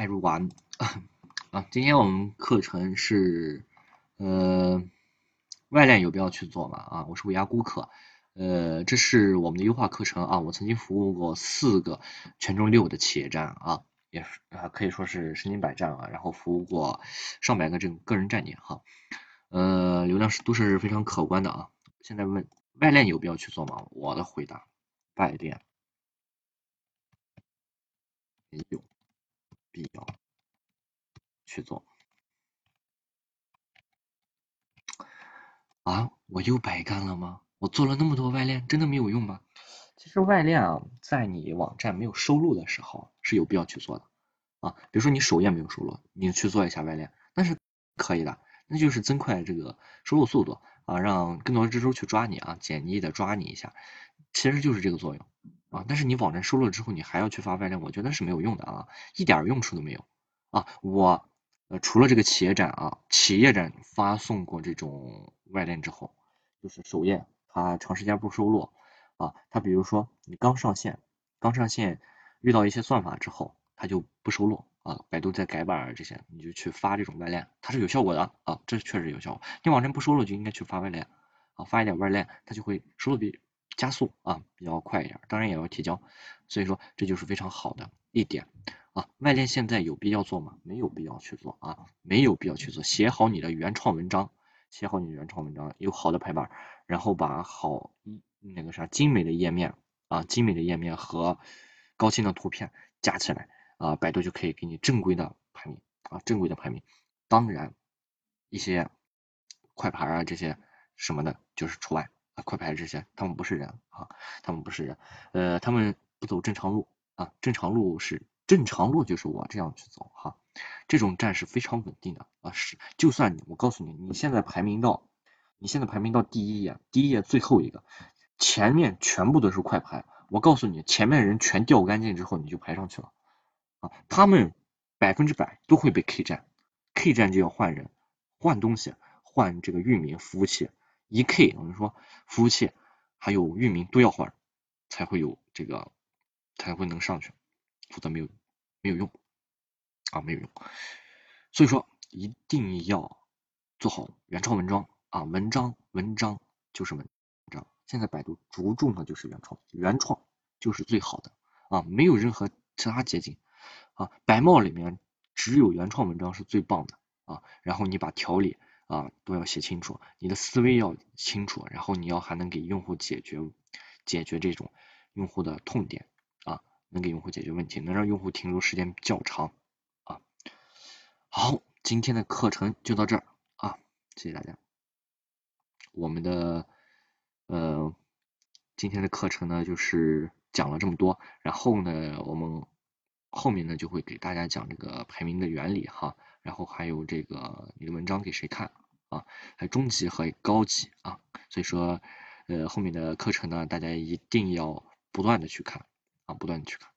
everyone 啊，今天我们课程是呃外链有必要去做吗？啊，我是维亚顾客，呃，这是我们的优化课程啊，我曾经服务过四个权重六的企业站啊，也是啊可以说是身经百战啊，然后服务过上百个这个个人站点哈，呃，流量是都是非常可观的啊。现在问外链有必要去做吗？我的回答，外链没有必要。去做啊！我又白干了吗？我做了那么多外链，真的没有用吗？其实外链啊，在你网站没有收录的时候是有必要去做的啊。比如说你首页没有收录，你去做一下外链，那是可以的，那就是增快这个收入速度啊，让更多的蜘蛛去抓你啊，简易的抓你一下，其实就是这个作用啊。但是你网站收录了之后，你还要去发外链，我觉得是没有用的啊，一点用处都没有啊。我。呃，除了这个企业站啊，企业站发送过这种外链之后，就是首页它长时间不收录啊，它比如说你刚上线，刚上线遇到一些算法之后，它就不收录啊，百度在改版这些，你就去发这种外链，它是有效果的啊，这确实有效果。你网站不收录就应该去发外链啊，发一点外链，它就会收录比加速啊比较快一点，当然也要提交，所以说这就是非常好的一点。啊，外链现在有必要做吗？没有必要去做啊，没有必要去做。写好你的原创文章，写好你的原创文章，有好的排版，然后把好那个啥精美的页面啊，精美的页面和高清的图片加起来啊，百度就可以给你正规的排名啊，正规的排名。当然，一些快排啊这些什么的，就是除外，快排这些他们不是人啊，他们不是人，呃，他们不走正常路啊，正常路是。正常路就是我这样去走哈，这种站是非常稳定的啊，是就算你我告诉你，你现在排名到，你现在排名到第一页，第一页最后一个，前面全部都是快排，我告诉你，前面人全掉干净之后，你就排上去了啊，他们百分之百都会被 K 站，K 站就要换人，换东西，换这个域名服务器，一 K 我们说服务器还有域名都要换，才会有这个才会能上去，否则没有。没有用啊，没有用，所以说一定要做好原创文章啊，文章文章就是文章，现在百度着重的就是原创，原创就是最好的啊，没有任何其他捷径啊，白帽里面只有原创文章是最棒的啊，然后你把条理啊都要写清楚，你的思维要清楚，然后你要还能给用户解决解决这种用户的痛点啊。能给用户解决问题，能让用户停留时间较长啊。好，今天的课程就到这儿啊，谢谢大家。我们的呃今天的课程呢，就是讲了这么多，然后呢，我们后面呢就会给大家讲这个排名的原理哈，然后还有这个你的文章给谁看啊，还中级和高级啊，所以说呃后面的课程呢，大家一定要不断的去看啊。不断的去看。